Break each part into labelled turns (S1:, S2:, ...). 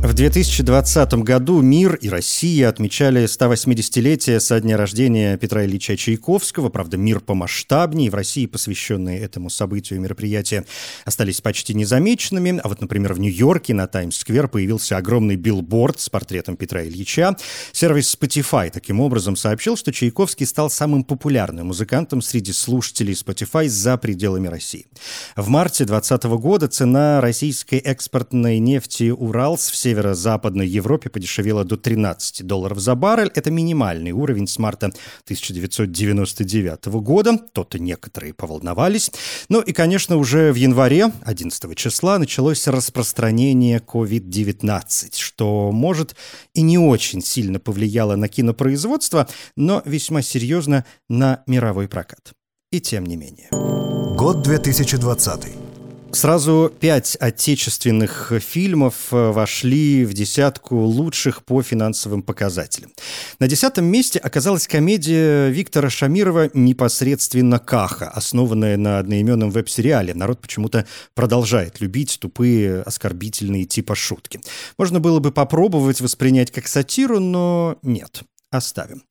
S1: В 2020 году мир и Россия отмечали 180-летие со дня рождения Петра Ильича Чайковского. Правда, мир помасштабнее. В России посвященные этому событию мероприятия остались почти незамеченными. А вот, например, в Нью-Йорке на Таймс-сквер появился огромный билборд с портретом Петра Ильича. Сервис Spotify таким образом сообщил, что Чайковский стал самым популярным музыкантом среди слушателей Spotify за пределами России. В марте 2020 года цена российской экспортной нефти «Уралс» в северо-западной Европе подешевело до 13 долларов за баррель. Это минимальный уровень с марта 1999 года. То-то некоторые поволновались. Ну и, конечно, уже в январе, 11 числа, началось распространение COVID-19, что, может, и не очень сильно повлияло на кинопроизводство, но весьма серьезно на мировой прокат. И тем не менее.
S2: Год 2020.
S1: Сразу пять отечественных фильмов э, вошли в десятку лучших по финансовым показателям. На десятом месте оказалась комедия Виктора Шамирова «Непосредственно Каха», основанная на одноименном веб-сериале. Народ почему-то продолжает любить тупые, оскорбительные типа шутки. Можно было бы попробовать воспринять как сатиру, но нет оставим.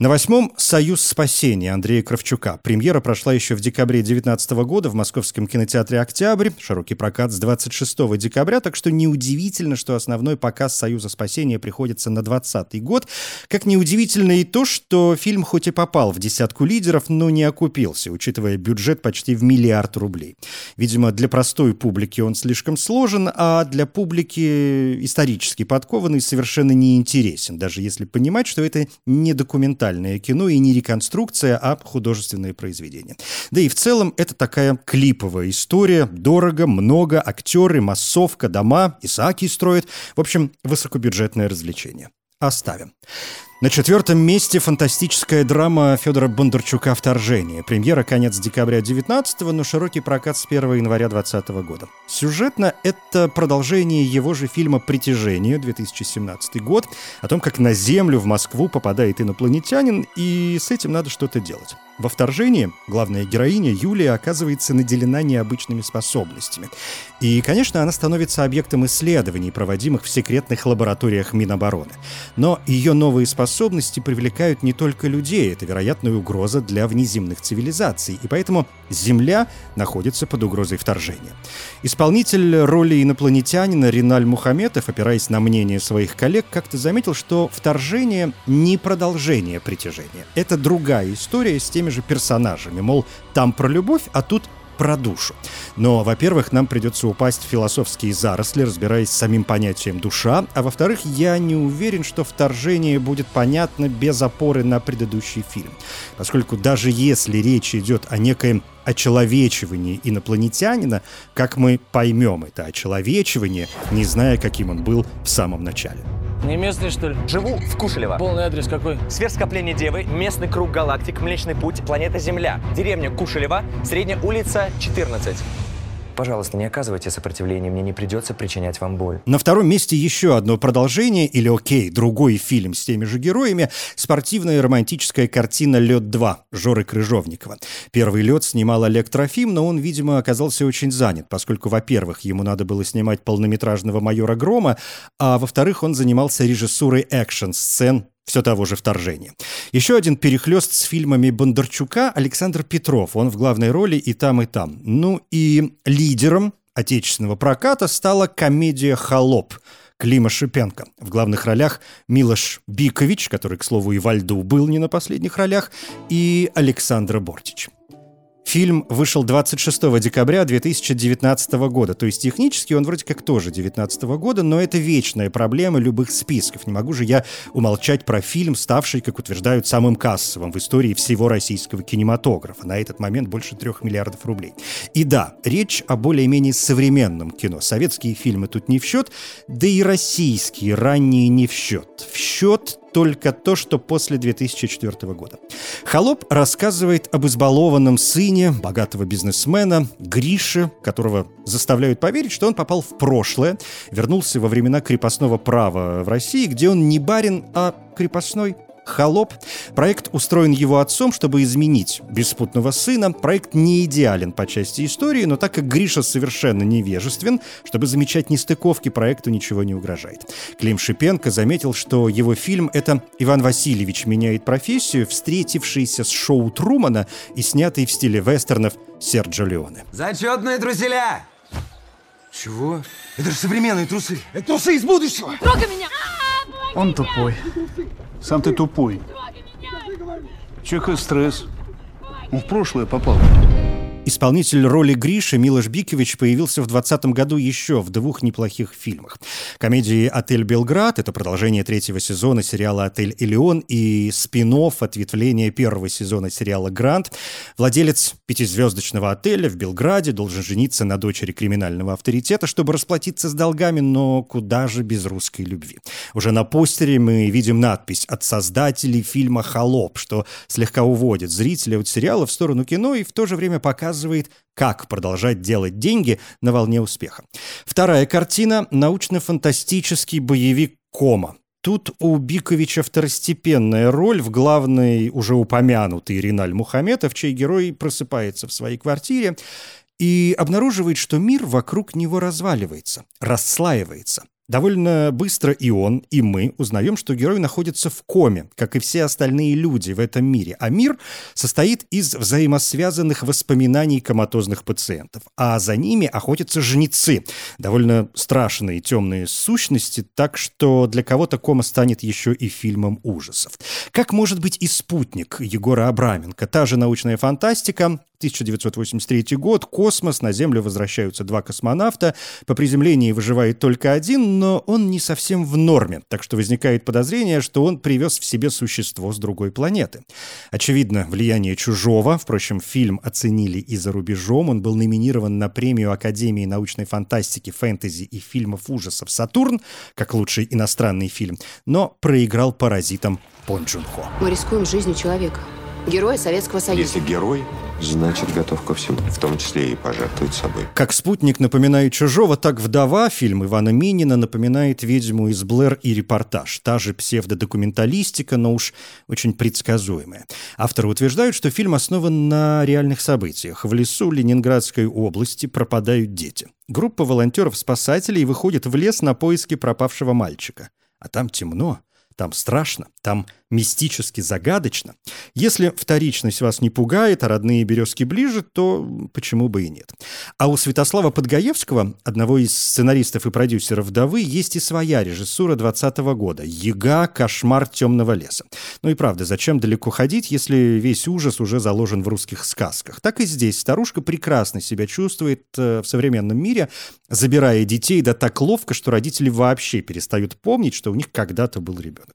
S1: На восьмом «Союз спасения» Андрея Кравчука. Премьера прошла еще в декабре 2019 года в Московском кинотеатре «Октябрь». Широкий прокат с 26 декабря, так что неудивительно, что основной показ «Союза спасения» приходится на 2020 год. Как неудивительно и то, что фильм хоть и попал в десятку лидеров, но не окупился, учитывая бюджет почти в миллиард рублей. Видимо, для простой публики он слишком сложен, а для публики исторически подкованный совершенно неинтересен, даже если понимать, что это это не документальное кино и не реконструкция, а художественное произведение. Да и в целом это такая клиповая история. Дорого, много, актеры, массовка, дома, Исааки строят. В общем, высокобюджетное развлечение. Оставим. На четвертом месте фантастическая драма Федора Бондарчука «Вторжение». Премьера конец декабря 19 но широкий прокат с 1 января 2020 года. Сюжетно это продолжение его же фильма «Притяжение» 2017 год, о том, как на Землю в Москву попадает инопланетянин, и с этим надо что-то делать. Во «Вторжении» главная героиня Юлия оказывается наделена необычными способностями. И, конечно, она становится объектом исследований, проводимых в секретных лабораториях Минобороны. Но ее новые способности привлекают не только людей, это вероятная угроза для внеземных цивилизаций, и поэтому Земля находится под угрозой вторжения. Исполнитель роли инопланетянина Риналь Мухаметов, опираясь на мнение своих коллег, как-то заметил, что вторжение не продолжение притяжения. Это другая история с теми же персонажами. Мол, там про любовь, а тут про душу. Но, во-первых, нам придется упасть в философские заросли, разбираясь с самим понятием «душа», а во-вторых, я не уверен, что вторжение будет понятно без опоры на предыдущий фильм. Поскольку даже если речь идет о некоем очеловечивании инопланетянина, как мы поймем это очеловечивание, не зная, каким он был в самом начале.
S3: Не местный, что ли?
S4: Живу в Кушелево.
S3: Полный адрес какой?
S4: Сверхскопление Девы, местный круг галактик, Млечный Путь, планета Земля, деревня Кушелева, средняя улица 14. Пожалуйста, не оказывайте сопротивления, мне не придется причинять вам боль.
S1: На втором месте еще одно продолжение, или окей, другой фильм с теми же героями, спортивная романтическая картина «Лед 2» Жоры Крыжовникова. Первый «Лед» снимал Олег Трофим, но он, видимо, оказался очень занят, поскольку, во-первых, ему надо было снимать полнометражного майора Грома, а во-вторых, он занимался режиссурой экшн-сцен все того же вторжения. Еще один перехлест с фильмами Бондарчука Александр Петров. Он в главной роли и там, и там. Ну и лидером отечественного проката стала комедия «Холоп», Клима Шипенко. В главных ролях Милош Бикович, который, к слову, и во льду был не на последних ролях, и Александра Бортич. Фильм вышел 26 декабря 2019 года, то есть технически он вроде как тоже 2019 года, но это вечная проблема любых списков. Не могу же я умолчать про фильм, ставший, как утверждают, самым кассовым в истории всего российского кинематографа. На этот момент больше трех миллиардов рублей. И да, речь о более-менее современном кино. Советские фильмы тут не в счет, да и российские ранние не в счет. В счет только то, что после 2004 года. «Холоп» рассказывает об избалованном сыне богатого бизнесмена Грише, которого заставляют поверить, что он попал в прошлое, вернулся во времена крепостного права в России, где он не барин, а крепостной «Холоп». Проект устроен его отцом, чтобы изменить беспутного сына. Проект не идеален по части истории, но так как Гриша совершенно невежествен, чтобы замечать нестыковки, проекту ничего не угрожает. Клим Шипенко заметил, что его фильм — это Иван Васильевич меняет профессию, встретившийся с шоу Трумана и снятый в стиле вестернов Серджо Леоне.
S3: Зачетные труселя!
S5: Чего? Это же современные трусы.
S3: Это трусы из будущего!
S6: Трогай меня!
S7: Он тупой. Сам ты тупой. Чекай стресс. Он в прошлое попал.
S1: Исполнитель роли Гриши Милош Бикевич появился в 2020 году еще в двух неплохих фильмах. Комедии «Отель Белград» — это продолжение третьего сезона сериала «Отель Элеон» и спин ответвление первого сезона сериала «Грант». Владелец пятизвездочного отеля в Белграде должен жениться на дочери криминального авторитета, чтобы расплатиться с долгами, но куда же без русской любви. Уже на постере мы видим надпись от создателей фильма «Холоп», что слегка уводит зрителя от сериала в сторону кино и в то же время показывает показывает, как продолжать делать деньги на волне успеха. Вторая картина – научно-фантастический боевик «Кома». Тут у Биковича второстепенная роль в главной уже упомянутый Риналь Мухаметов, чей герой просыпается в своей квартире и обнаруживает, что мир вокруг него разваливается, расслаивается. Довольно быстро и он, и мы узнаем, что герой находится в коме, как и все остальные люди в этом мире. А мир состоит из взаимосвязанных воспоминаний коматозных пациентов. А за ними охотятся жнецы. Довольно страшные темные сущности, так что для кого-то кома станет еще и фильмом ужасов. Как может быть и спутник Егора Абраменко? Та же научная фантастика, 1983 год, космос, на Землю возвращаются два космонавта, по приземлении выживает только один, но он не совсем в норме, так что возникает подозрение, что он привез в себе существо с другой планеты. Очевидно, влияние чужого, впрочем, фильм оценили и за рубежом, он был номинирован на премию Академии научной фантастики, фэнтези и фильмов ужасов «Сатурн», как лучший иностранный фильм, но проиграл паразитам Пон Джун Хо.
S8: Мы рискуем жизнью человека. Героя Советского Союза.
S9: Если герой, значит готов ко всему, в том числе и пожертвовать собой.
S1: Как «Спутник» напоминает «Чужого», так «Вдова» фильм Ивана Минина напоминает «Ведьму из Блэр» и «Репортаж». Та же псевдодокументалистика, но уж очень предсказуемая. Авторы утверждают, что фильм основан на реальных событиях. В лесу Ленинградской области пропадают дети. Группа волонтеров-спасателей выходит в лес на поиски пропавшего мальчика. А там темно, там страшно, там мистически загадочно. Если вторичность вас не пугает, а родные березки ближе, то почему бы и нет. А у Святослава Подгаевского, одного из сценаристов и продюсеров «Вдовы», есть и своя режиссура 20 года «Яга. Кошмар темного леса». Ну и правда, зачем далеко ходить, если весь ужас уже заложен в русских сказках? Так и здесь старушка прекрасно себя чувствует э, в современном мире, забирая детей да так ловко, что родители вообще перестают помнить, что у них когда-то был ребенок.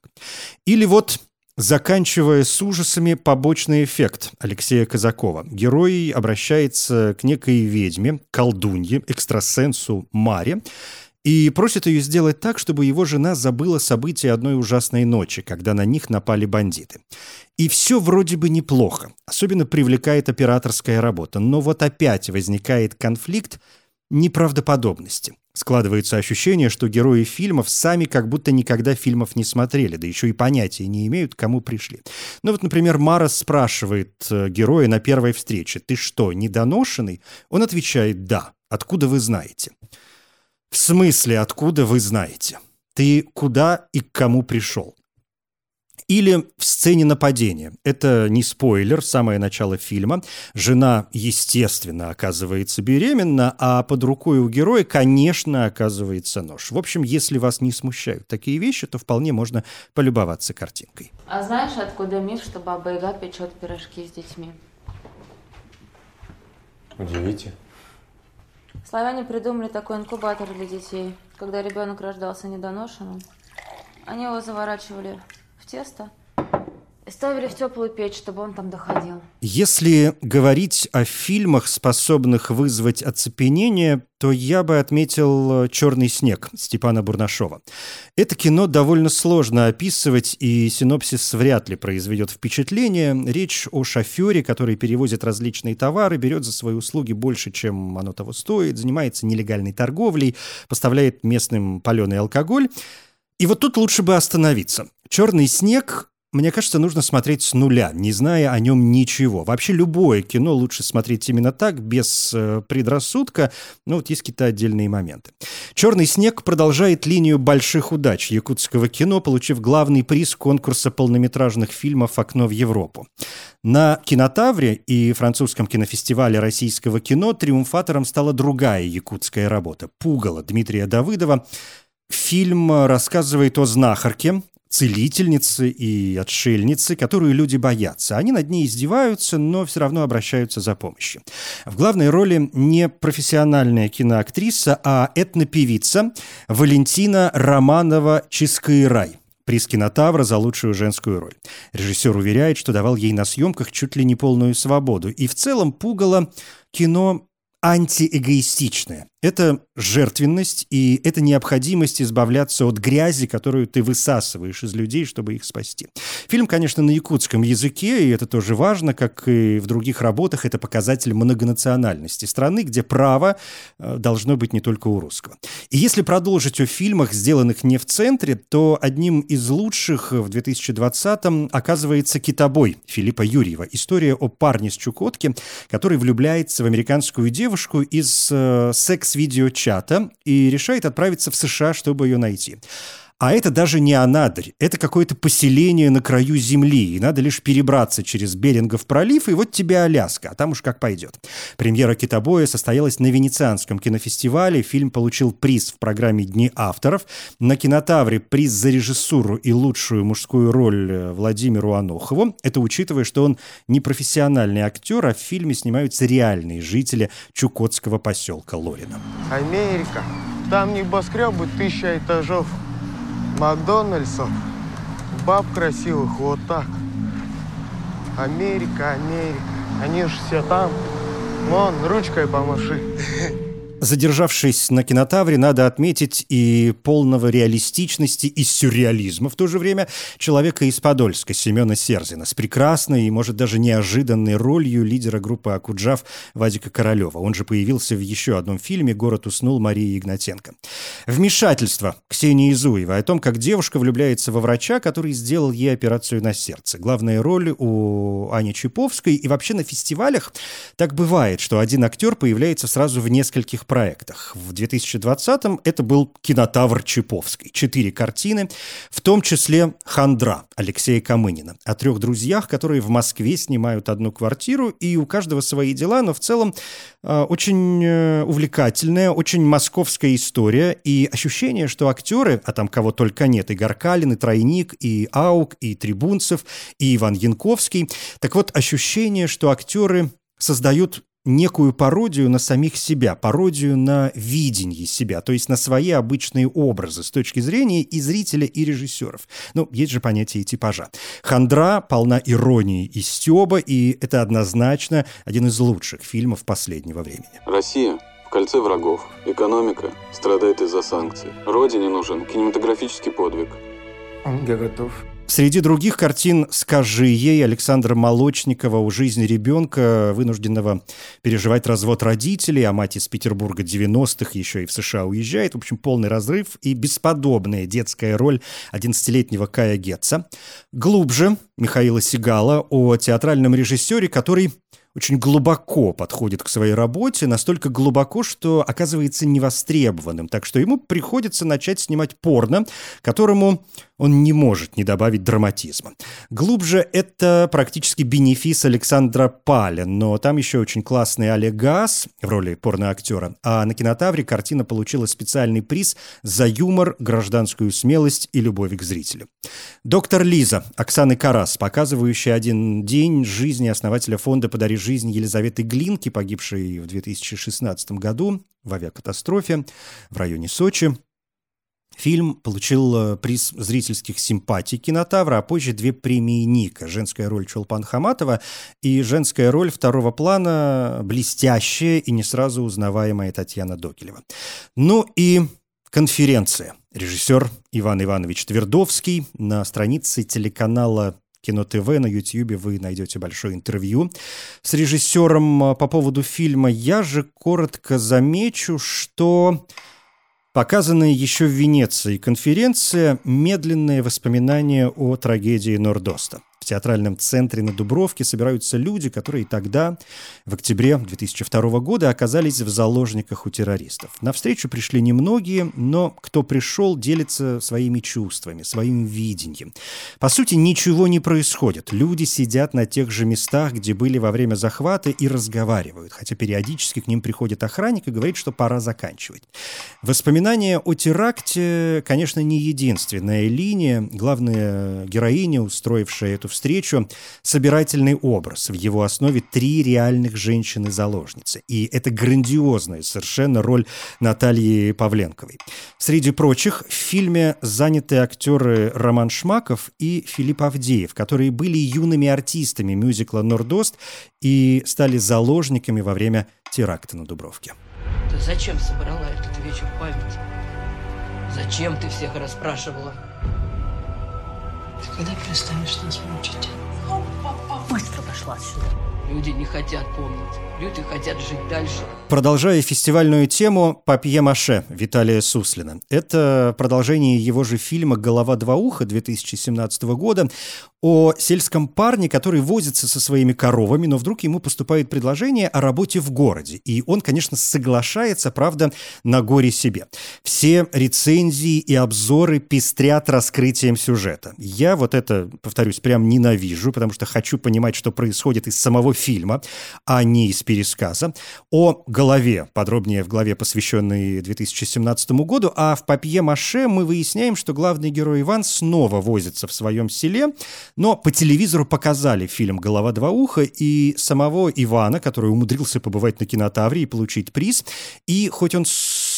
S1: Или вот Заканчивая с ужасами побочный эффект Алексея Казакова. Герой обращается к некой ведьме, колдунье, экстрасенсу Маре, и просит ее сделать так, чтобы его жена забыла события одной ужасной ночи, когда на них напали бандиты. И все вроде бы неплохо. Особенно привлекает операторская работа. Но вот опять возникает конфликт неправдоподобности. Складывается ощущение, что герои фильмов сами как будто никогда фильмов не смотрели, да еще и понятия не имеют, к кому пришли. Ну вот, например, Мара спрашивает э, героя на первой встрече, «Ты что, недоношенный?» Он отвечает «Да». «Откуда вы знаете?» «В смысле, откуда вы знаете?» «Ты куда и к кому пришел?» Или в сцене нападения. Это не спойлер, самое начало фильма. Жена, естественно, оказывается беременна, а под рукой у героя, конечно, оказывается нож. В общем, если вас не смущают такие вещи, то вполне можно полюбоваться картинкой.
S10: А знаешь, откуда миф, что Баба Яга печет пирожки с детьми?
S9: Удивите.
S10: Славяне придумали такой инкубатор для детей. Когда ребенок рождался недоношенным, они его заворачивали тесто и ставили в теплую печь, чтобы он там доходил.
S1: Если говорить о фильмах, способных вызвать оцепенение, то я бы отметил «Черный снег» Степана Бурнашова. Это кино довольно сложно описывать, и синопсис вряд ли произведет впечатление. Речь о шофере, который перевозит различные товары, берет за свои услуги больше, чем оно того стоит, занимается нелегальной торговлей, поставляет местным паленый алкоголь. И вот тут лучше бы остановиться. «Черный снег» мне кажется, нужно смотреть с нуля, не зная о нем ничего. Вообще любое кино лучше смотреть именно так, без э, предрассудка. Ну вот есть какие-то отдельные моменты. «Черный снег» продолжает линию больших удач якутского кино, получив главный приз конкурса полнометражных фильмов «Окно в Европу». На «Кинотавре» и французском кинофестивале российского кино триумфатором стала другая якутская работа «Пугало» Дмитрия Давыдова. Фильм рассказывает о знахарке, целительницы и отшельницы, которую люди боятся. Они над ней издеваются, но все равно обращаются за помощью. В главной роли не профессиональная киноактриса, а этнопевица Валентина Романова «Чискайрай» приз кинотавра за лучшую женскую роль. Режиссер уверяет, что давал ей на съемках чуть ли не полную свободу. И в целом пугало кино антиэгоистичное. Это жертвенность и это необходимость избавляться от грязи, которую ты высасываешь из людей, чтобы их спасти. Фильм, конечно, на якутском языке, и это тоже важно, как и в других работах, это показатель многонациональности страны, где право э, должно быть не только у русского. И если продолжить о фильмах, сделанных не в центре, то одним из лучших в 2020-м оказывается «Китобой» Филиппа Юрьева. История о парне с Чукотки, который влюбляется в американскую девушку из э, секс видеочата и решает отправиться в США, чтобы ее найти. А это даже не Анадырь, это какое-то поселение на краю земли, и надо лишь перебраться через Берингов пролив, и вот тебе Аляска, а там уж как пойдет. Премьера «Китобоя» состоялась на Венецианском кинофестивале, фильм получил приз в программе «Дни авторов», на «Кинотавре» приз за режиссуру и лучшую мужскую роль э, Владимиру Анохову. Это учитывая, что он не профессиональный актер, а в фильме снимаются реальные жители чукотского поселка Лорина.
S6: Америка. Там небоскребы тысяча этажов. Макдональдсов, баб красивых вот так. Америка, Америка, они же все там. Вон, ручкой помаши.
S1: Задержавшись на кинотавре, надо отметить и полного реалистичности и сюрреализма в то же время человека из Подольска Семена Серзина с прекрасной и, может, даже неожиданной ролью лидера группы «Акуджав» Вадика Королева. Он же появился в еще одном фильме «Город уснул» Марии Игнатенко. Вмешательство Ксении Зуевой о том, как девушка влюбляется во врача, который сделал ей операцию на сердце. Главная роль у Ани Чиповской. И вообще на фестивалях так бывает, что один актер появляется сразу в нескольких проектах. В 2020-м это был «Кинотавр Чиповской». Четыре картины, в том числе «Хандра» Алексея Камынина. О трех друзьях, которые в Москве снимают одну квартиру, и у каждого свои дела, но в целом э, очень э, увлекательная, очень московская история, и ощущение, что актеры, а там кого только нет, и Гаркалин, и Тройник, и Аук, и Трибунцев, и Иван Янковский. Так вот, ощущение, что актеры создают некую пародию на самих себя, пародию на видение себя, то есть на свои обычные образы с точки зрения и зрителя, и режиссеров. Ну, есть же понятие типажа. Хандра полна иронии и стеба, и это однозначно один из лучших фильмов последнего времени.
S11: Россия в кольце врагов. Экономика страдает из-за санкций. Родине нужен кинематографический подвиг.
S3: Я готов.
S1: Среди других картин «Скажи ей» Александра Молочникова о жизни ребенка, вынужденного переживать развод родителей, а мать из Петербурга 90-х еще и в США уезжает. В общем, полный разрыв и бесподобная детская роль 11-летнего Кая Гетца. Глубже Михаила Сигала о театральном режиссере, который очень глубоко подходит к своей работе, настолько глубоко, что оказывается невостребованным. Так что ему приходится начать снимать порно, которому он не может не добавить драматизма. Глубже это практически бенефис Александра Паля, но там еще очень классный Олег Газ в роли порноактера. А на кинотавре картина получила специальный приз за юмор, гражданскую смелость и любовь к зрителю. Доктор Лиза Оксаны Карас, показывающая один день жизни основателя фонда «Подари жизнь» Елизаветы Глинки, погибшей в 2016 году в авиакатастрофе в районе Сочи. Фильм получил э, приз зрительских симпатий кинотавра, а позже две премии Ника. Женская роль Чулпан Хаматова и женская роль второго плана блестящая и не сразу узнаваемая Татьяна Докелева. Ну и конференция. Режиссер Иван Иванович Твердовский на странице телеканала Кино ТВ на Ютьюбе вы найдете большое интервью с режиссером э, по поводу фильма. Я же коротко замечу, что Показанная еще в Венеции конференция «Медленные воспоминания о трагедии Нордоста» театральном центре на Дубровке собираются люди, которые тогда, в октябре 2002 года, оказались в заложниках у террористов. На встречу пришли немногие, но кто пришел, делится своими чувствами, своим видением. По сути, ничего не происходит. Люди сидят на тех же местах, где были во время захвата, и разговаривают, хотя периодически к ним приходит охранник и говорит, что пора заканчивать. Воспоминания о теракте, конечно, не единственная линия. Главная героиня, устроившая эту встречу собирательный образ. В его основе три реальных женщины-заложницы. И это грандиозная совершенно роль Натальи Павленковой. Среди прочих в фильме заняты актеры Роман Шмаков и Филипп Авдеев, которые были юными артистами мюзикла «Нордост» и стали заложниками во время теракта на Дубровке.
S12: Ты зачем собрала этот вечер памяти? Зачем ты всех расспрашивала?
S13: Ты когда перестанешь нас мучить?
S12: Быстро пошла отсюда. Люди не хотят помнить. Люди хотят жить дальше.
S1: Продолжая фестивальную тему «Папье-маше» Виталия Суслина. Это продолжение его же фильма «Голова два уха» 2017 года о сельском парне, который возится со своими коровами, но вдруг ему поступает предложение о работе в городе. И он, конечно, соглашается, правда, на горе себе. Все рецензии и обзоры пестрят раскрытием сюжета. Я вот это, повторюсь, прям ненавижу, потому что хочу понимать, что происходит из самого фильма, а не из пересказа. О голове, подробнее в главе, посвященной 2017 году, а в «Папье-маше» мы выясняем, что главный герой Иван снова возится в своем селе, но по телевизору показали фильм «Голова два уха» и самого Ивана, который умудрился побывать на кинотавре и получить приз. И хоть он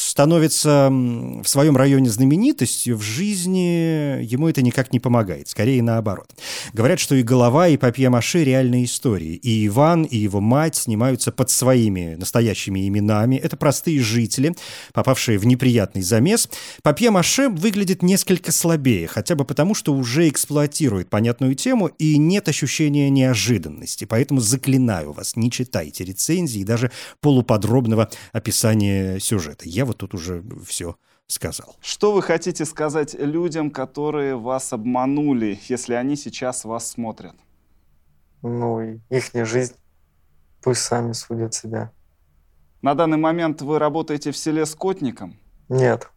S1: становится в своем районе знаменитостью, в жизни ему это никак не помогает, скорее наоборот. Говорят, что и «Голова», и «Папье-маше» — реальные истории. И Иван, и его мать снимаются под своими настоящими именами. Это простые жители, попавшие в неприятный замес. «Папье-маше» выглядит несколько слабее, хотя бы потому, что уже эксплуатирует понятную тему и нет ощущения неожиданности. Поэтому заклинаю вас, не читайте рецензии и даже полуподробного описания сюжета. Я вот тут уже все сказал.
S14: Что вы хотите сказать людям, которые вас обманули, если они сейчас вас смотрят?
S6: Ну, их не жизнь. Пусть сами судят себя.
S14: На данный момент вы работаете в селе Скотником?
S6: Нет.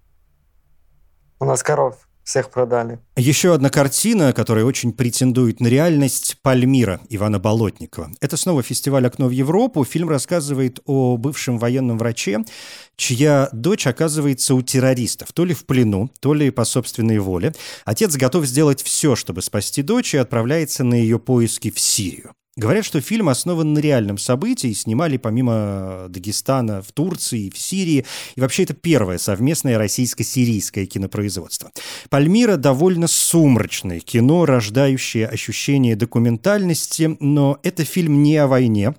S6: У нас коров всех продали.
S1: Еще одна картина, которая очень претендует на реальность – «Пальмира» Ивана Болотникова. Это снова фестиваль «Окно в Европу». Фильм рассказывает о бывшем военном враче, чья дочь оказывается у террористов, то ли в плену, то ли по собственной воле. Отец готов сделать все, чтобы спасти дочь, и отправляется на ее поиски в Сирию. Говорят, что фильм основан на реальном событии, снимали помимо Дагестана в Турции, в Сирии. И вообще это первое совместное российско-сирийское кинопроизводство. «Пальмира» довольно сумрачное кино, рождающее ощущение документальности, но это фильм не о войне,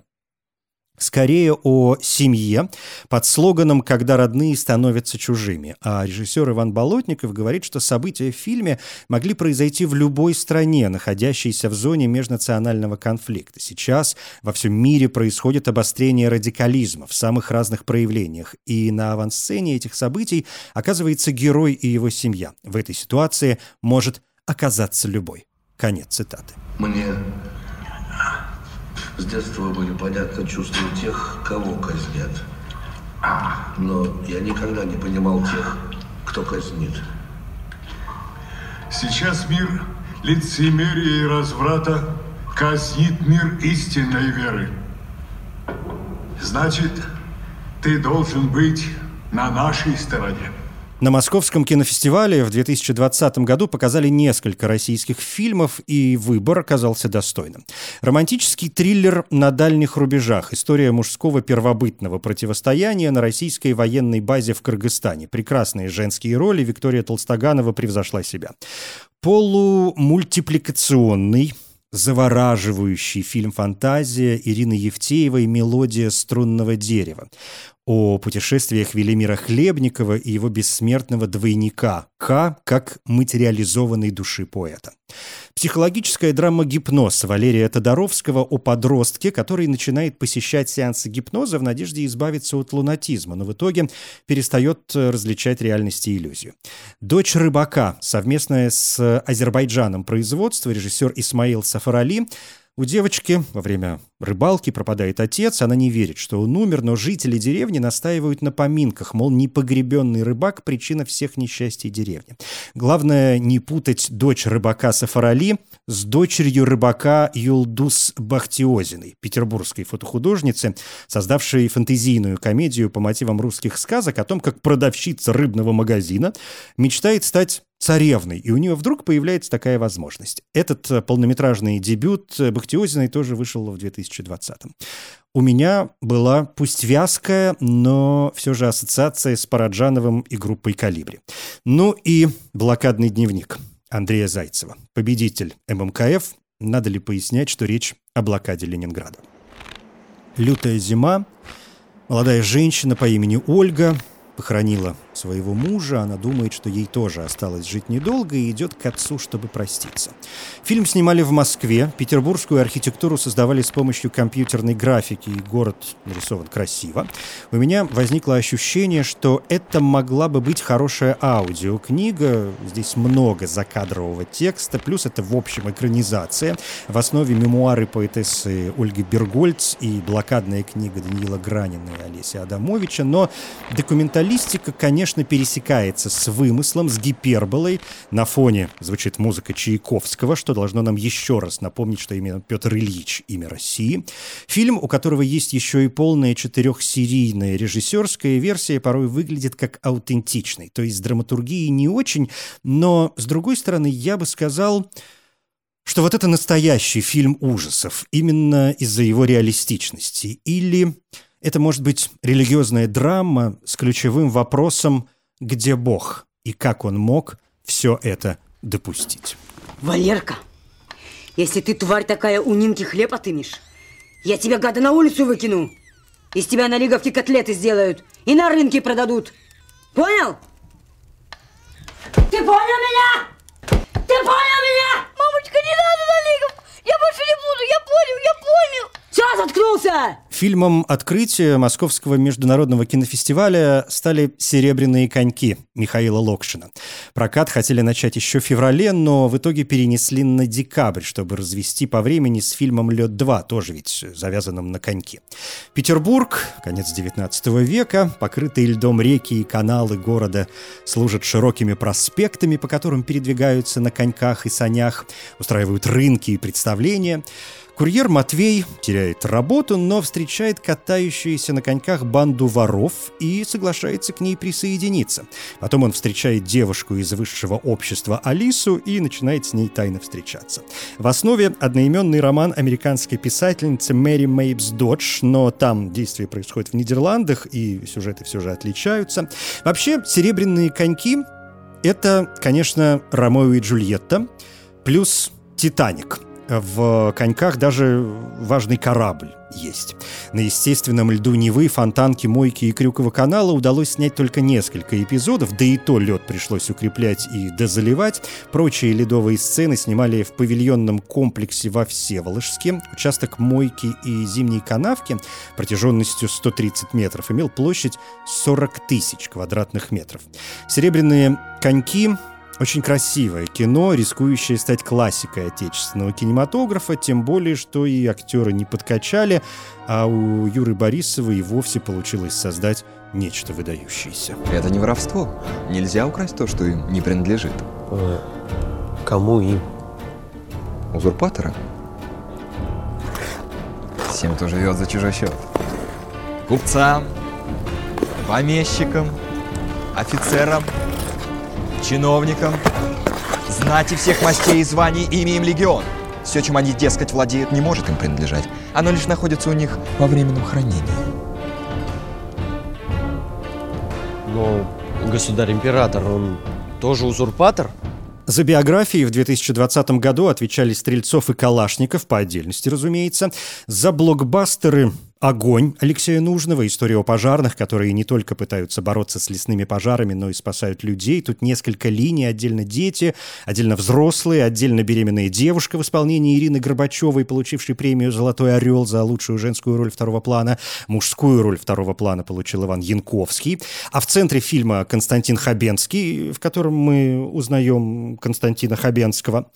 S1: скорее о семье под слоганом «Когда родные становятся чужими». А режиссер Иван Болотников говорит, что события в фильме могли произойти в любой стране, находящейся в зоне межнационального конфликта. Сейчас во всем мире происходит обострение радикализма в самых разных проявлениях, и на авансцене этих событий оказывается герой и его семья. В этой ситуации может оказаться любой. Конец цитаты.
S15: Мне с детства были понятны чувства тех, кого казнят. Но я никогда не понимал тех, кто казнит.
S16: Сейчас мир лицемерия и разврата казнит мир истинной веры. Значит, ты должен быть на нашей стороне.
S1: На Московском кинофестивале в 2020 году показали несколько российских фильмов, и выбор оказался достойным. Романтический триллер «На дальних рубежах. История мужского первобытного противостояния на российской военной базе в Кыргызстане. Прекрасные женские роли. Виктория Толстоганова превзошла себя. Полумультипликационный завораживающий фильм «Фантазия» Ирины Евтеевой «Мелодия струнного дерева» о путешествиях Велимира Хлебникова и его бессмертного двойника К как материализованной души поэта. Психологическая драма «Гипноз» Валерия Тодоровского о подростке, который начинает посещать сеансы гипноза в надежде избавиться от лунатизма, но в итоге перестает различать реальность и иллюзию. «Дочь рыбака» совместная с Азербайджаном производство, режиссер Исмаил Сафарали – у девочки во время рыбалки пропадает отец, она не верит, что он умер, но жители деревни настаивают на поминках, мол, непогребенный рыбак – причина всех несчастий деревни. Главное не путать дочь рыбака Сафарали с дочерью рыбака Юлдус Бахтиозиной, петербургской фотохудожницы, создавшей фантазийную комедию по мотивам русских сказок о том, как продавщица рыбного магазина мечтает стать царевной, и у нее вдруг появляется такая возможность. Этот э, полнометражный дебют э, Бахтиозиной тоже вышел в 2020-м. У меня была пусть вязкая, но все же ассоциация с Параджановым и группой «Калибри». Ну и блокадный дневник Андрея Зайцева. Победитель ММКФ. Надо ли пояснять, что речь о блокаде Ленинграда? Лютая зима. Молодая женщина по имени Ольга похоронила своего мужа, она думает, что ей тоже осталось жить недолго и идет к отцу, чтобы проститься. Фильм снимали в Москве, петербургскую архитектуру создавали с помощью компьютерной графики, и город нарисован красиво. У меня возникло ощущение, что это могла бы быть хорошая аудиокнига, здесь много закадрового текста, плюс это в общем экранизация. В основе мемуары поэтессы Ольги Бергольц и блокадная книга Даниила Гранина и Олеся Адамовича, но документалистика, конечно, конечно, пересекается с вымыслом, с гиперболой. На фоне звучит музыка Чайковского, что должно нам еще раз напомнить, что именно Петр Ильич – имя России. Фильм, у которого есть еще и полная четырехсерийная режиссерская версия, порой выглядит как аутентичный. То есть с драматургией не очень, но, с другой стороны, я бы сказал что вот это настоящий фильм ужасов именно из-за его реалистичности. Или это может быть религиозная драма с ключевым вопросом «Где Бог?» и как он мог все это допустить.
S17: Валерка, если ты, тварь такая, у Нинки хлеб отымешь, я тебя, гада, на улицу выкину. Из тебя на лиговке котлеты сделают и на рынке продадут. Понял? Ты понял меня? Ты понял меня?
S18: Мамочка, не надо на лиговку. Я больше не буду. Я понял, я понял.
S17: Все, заткнулся!
S1: Фильмом открытия Московского международного кинофестиваля стали «Серебряные коньки» Михаила Локшина. Прокат хотели начать еще в феврале, но в итоге перенесли на декабрь, чтобы развести по времени с фильмом «Лед-2», тоже ведь завязанным на коньки. Петербург, конец XIX века, покрытые льдом реки и каналы города служат широкими проспектами, по которым передвигаются на коньках и санях, устраивают рынки и представления – Курьер Матвей теряет работу, но встречает катающуюся на коньках банду воров и соглашается к ней присоединиться. Потом он встречает девушку из высшего общества Алису и начинает с ней тайно встречаться. В основе одноименный роман американской писательницы Мэри Мейбс Додж, но там действие происходит в Нидерландах, и сюжеты все же отличаются. Вообще, «Серебряные коньки» — это, конечно, Ромео и Джульетта, плюс «Титаник», в коньках даже важный корабль есть. На естественном льду Невы, Фонтанки, Мойки и Крюкова канала удалось снять только несколько эпизодов, да и то лед пришлось укреплять и дозаливать. Прочие ледовые сцены снимали в павильонном комплексе во Всеволожске. Участок Мойки и Зимней канавки протяженностью 130 метров имел площадь 40 тысяч квадратных метров. Серебряные коньки очень красивое кино, рискующее стать классикой отечественного кинематографа, тем более, что и актеры не подкачали, а у Юры Борисова и вовсе получилось создать нечто выдающееся.
S19: Это не воровство. Нельзя украсть то, что им не принадлежит.
S20: А кому им?
S19: Узурпатора. Всем, кто живет за чужой счет. Купцам, помещикам, офицерам, чиновникам, знати всех мастей и званий, имя им легион. Все, чем они, дескать, владеют, не может им принадлежать. Оно лишь находится у них во временном хранении.
S20: Но государь-император, он тоже узурпатор?
S1: За биографии в 2020 году отвечали Стрельцов и Калашников, по отдельности, разумеется. За блокбастеры «Огонь» Алексея Нужного, история о пожарных, которые не только пытаются бороться с лесными пожарами, но и спасают людей. Тут несколько линий, отдельно дети, отдельно взрослые, отдельно беременная девушка в исполнении Ирины Горбачевой, получившей премию «Золотой орел» за лучшую женскую роль второго плана. Мужскую роль второго плана получил Иван Янковский. А в центре фильма Константин Хабенский, в котором мы узнаем Константина Хабенского.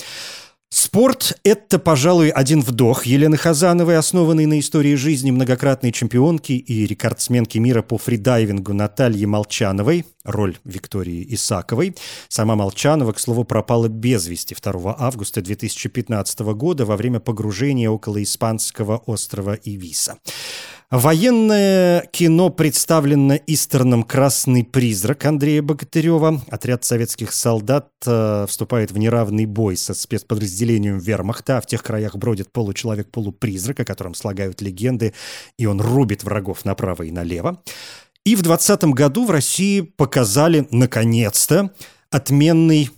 S1: Спорт – это, пожалуй, один вдох Елены Хазановой, основанный на истории жизни многократной чемпионки и рекордсменки мира по фридайвингу Натальи Молчановой, роль Виктории Исаковой. Сама Молчанова, к слову, пропала без вести 2 августа 2015 года во время погружения около испанского острова Ивиса. Военное кино представлено Истерном «Красный призрак» Андрея Богатырева. Отряд советских солдат э, вступает в неравный бой со спецподразделением вермахта. В тех краях бродит получеловек-полупризрак, о котором слагают легенды, и он рубит врагов направо и налево. И в 2020 году в России показали, наконец-то, отменный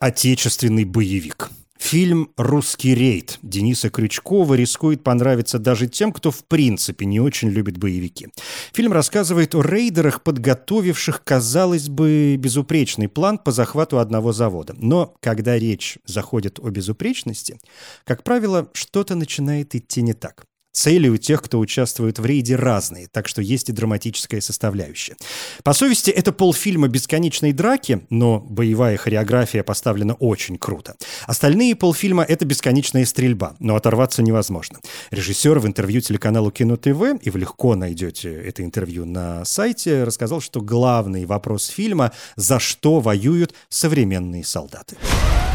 S1: отечественный боевик – Фильм «Русский рейд» Дениса Крючкова рискует понравиться даже тем, кто в принципе не очень любит боевики. Фильм рассказывает о рейдерах, подготовивших, казалось бы, безупречный план по захвату одного завода. Но когда речь заходит о безупречности, как правило, что-то начинает идти не так. Цели у тех, кто участвует в рейде, разные, так что есть и драматическая составляющая. По совести, это полфильма бесконечной драки, но боевая хореография поставлена очень круто. Остальные полфильма — это бесконечная стрельба, но оторваться невозможно. Режиссер в интервью телеканалу Кино ТВ, и вы легко найдете это интервью на сайте, рассказал, что главный вопрос фильма — за что воюют современные солдаты.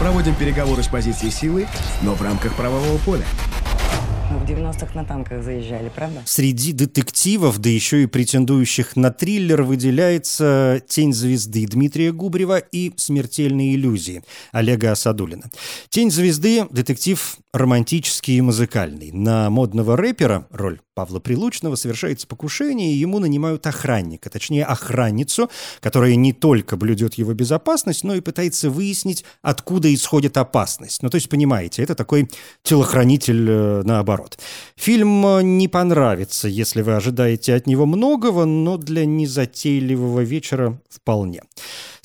S21: Проводим переговоры с позиции силы, но в рамках правового поля.
S22: Мы в 90-х на танках заезжали, правда?
S1: Среди детективов, да еще и претендующих на триллер, выделяется «Тень звезды» Дмитрия Губрева и «Смертельные иллюзии» Олега Асадулина. «Тень звезды» — детектив романтический и музыкальный. На модного рэпера, роль Павла Прилучного, совершается покушение, и ему нанимают охранника, точнее охранницу, которая не только блюдет его безопасность, но и пытается выяснить, откуда исходит опасность. Ну, то есть, понимаете, это такой телохранитель э, наоборот. Фильм э, не понравится, если вы ожидаете от него многого, но для незатейливого вечера вполне.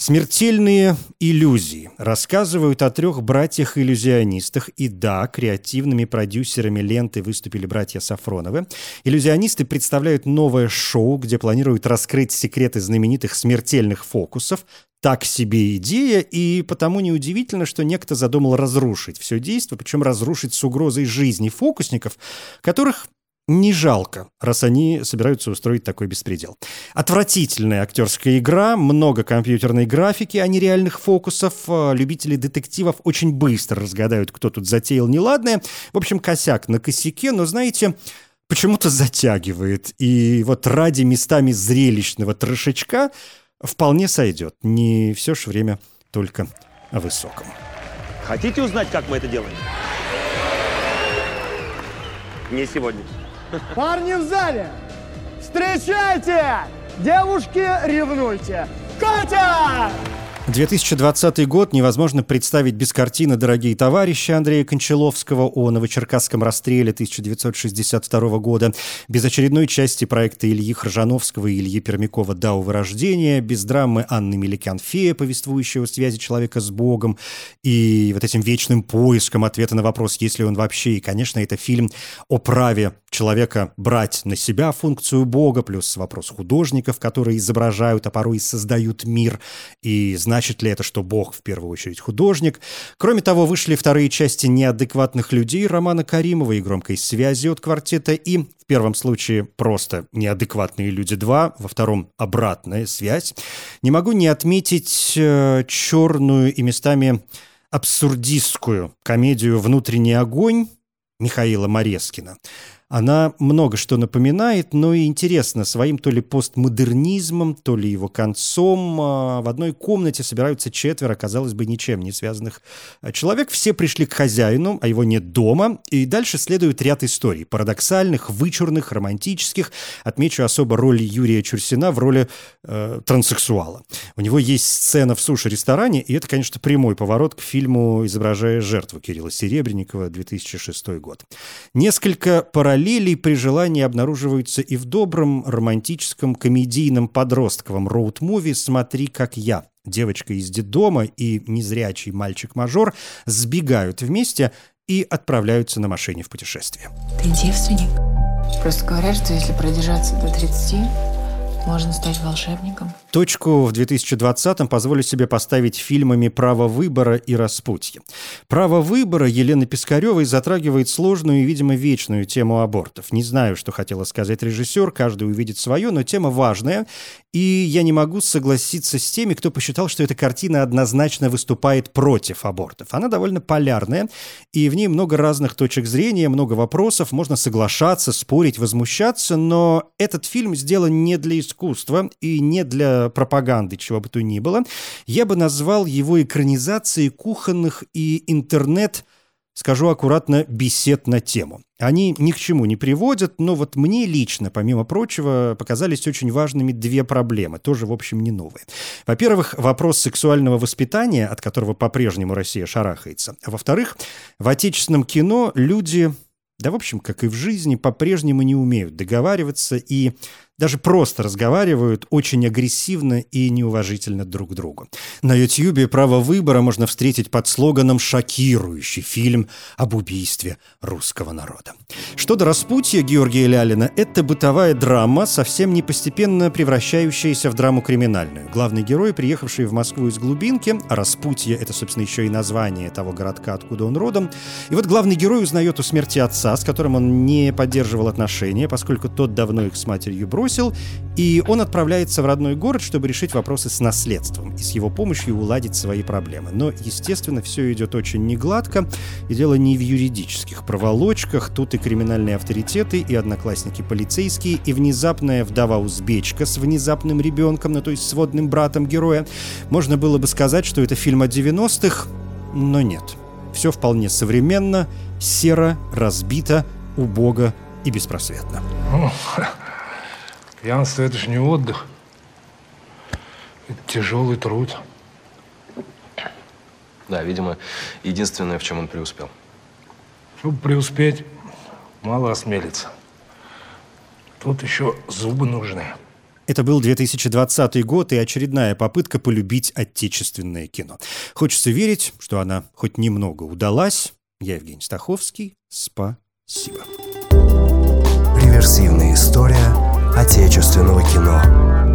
S1: «Смертельные иллюзии» рассказывают о трех братьях-иллюзионистах. И да, креативными продюсерами ленты выступили братья Сафроновы. Иллюзионисты представляют новое шоу, где планируют раскрыть секреты знаменитых смертельных фокусов. Так себе идея, и потому неудивительно, что некто задумал разрушить все действие, причем разрушить с угрозой жизни фокусников, которых не жалко, раз они собираются устроить такой беспредел. Отвратительная актерская игра, много компьютерной графики, а не реальных фокусов. А, любители детективов очень быстро разгадают, кто тут затеял неладное. В общем, косяк на косяке, но, знаете, почему-то затягивает. И вот ради местами зрелищного трешечка вполне сойдет. Не все ж время только о высоком.
S23: Хотите узнать, как мы это делаем? Не сегодня.
S6: Парни в зале, встречайте! Девушки, ревнуйте! Катя!
S1: 2020 год невозможно представить без картины «Дорогие товарищи» Андрея Кончаловского о новочеркасском расстреле 1962 года, без очередной части проекта Ильи Хржановского и Ильи Пермякова «Дау вырождения», без драмы Анны Меликян-Фея, повествующего связи человека с Богом, и вот этим вечным поиском ответа на вопрос, есть ли он вообще. И, конечно, это фильм о праве человека брать на себя функцию Бога, плюс вопрос художников, которые изображают, а порой и создают мир, и знать значит ли это, что Бог в первую очередь художник. Кроме того, вышли вторые части «Неадекватных людей» Романа Каримова и «Громкой связи» от квартета и в первом случае просто «Неадекватные люди 2», во втором «Обратная связь». Не могу не отметить э, черную и местами абсурдистскую комедию «Внутренний огонь» Михаила Морескина. Она много что напоминает, но и интересно своим то ли постмодернизмом, то ли его концом. А, в одной комнате собираются четверо, казалось бы, ничем не связанных а, человек. Все пришли к хозяину, а его нет дома. И дальше следует ряд историй. Парадоксальных, вычурных, романтических. Отмечу особо роль Юрия Чурсина в роли э, транссексуала. У него есть сцена в суши-ресторане, и это, конечно, прямой поворот к фильму «Изображая жертву» Кирилла Серебренникова, 2006 год. Несколько параллельных параллелей при желании обнаруживаются и в добром романтическом комедийном подростковом роуд-муви «Смотри, как я». Девочка из детдома и незрячий мальчик-мажор сбегают вместе и отправляются на машине в путешествие.
S24: Ты девственник? Просто говорят, что если продержаться до 30, можно стать волшебником.
S1: Точку в 2020-м позволю себе поставить фильмами «Право выбора» и «Распутье». «Право выбора» Елены Пискаревой затрагивает сложную и, видимо, вечную тему абортов. Не знаю, что хотела сказать режиссер, каждый увидит свое, но тема важная, и я не могу согласиться с теми, кто посчитал, что эта картина однозначно выступает против абортов. Она довольно полярная, и в ней много разных точек зрения, много вопросов, можно соглашаться, спорить, возмущаться, но этот фильм сделан не для искусства и не для пропаганды, чего бы то ни было, я бы назвал его экранизацией кухонных и интернет скажу аккуратно, бесед на тему. Они ни к чему не приводят, но вот мне лично, помимо прочего, показались очень важными две проблемы, тоже, в общем, не новые. Во-первых, вопрос сексуального воспитания, от которого по-прежнему Россия шарахается. Во-вторых, в отечественном кино люди, да, в общем, как и в жизни, по-прежнему не умеют договариваться и даже просто разговаривают очень агрессивно и неуважительно друг к другу. На Ютьюбе «Право выбора» можно встретить под слоганом «Шокирующий фильм об убийстве русского народа». Что до распутья Георгия Лялина, это бытовая драма, совсем не постепенно превращающаяся в драму криминальную. Главный герой, приехавший в Москву из глубинки, а распутье — это, собственно, еще и название того городка, откуда он родом. И вот главный герой узнает о смерти отца, с которым он не поддерживал отношения, поскольку тот давно их с матерью бросил, бросил, и он отправляется в родной город, чтобы решить вопросы с наследством и с его помощью уладить свои проблемы. Но, естественно, все идет очень негладко, и дело не в юридических проволочках, тут и криминальные авторитеты, и одноклассники полицейские, и внезапная вдова-узбечка с внезапным ребенком, ну то есть сводным братом героя. Можно было бы сказать, что это фильм о 90-х, но нет. Все вполне современно, серо, разбито, убого и беспросветно.
S16: Пьянство – это же не отдых. Это тяжелый труд.
S25: Да, видимо, единственное, в чем он преуспел.
S16: Чтобы преуспеть, мало осмелиться. Тут еще зубы нужны.
S1: Это был 2020 год и очередная попытка полюбить отечественное кино. Хочется верить, что она хоть немного удалась. Я Евгений Стаховский. Спасибо.
S21: Реверсивная история отечественного кино.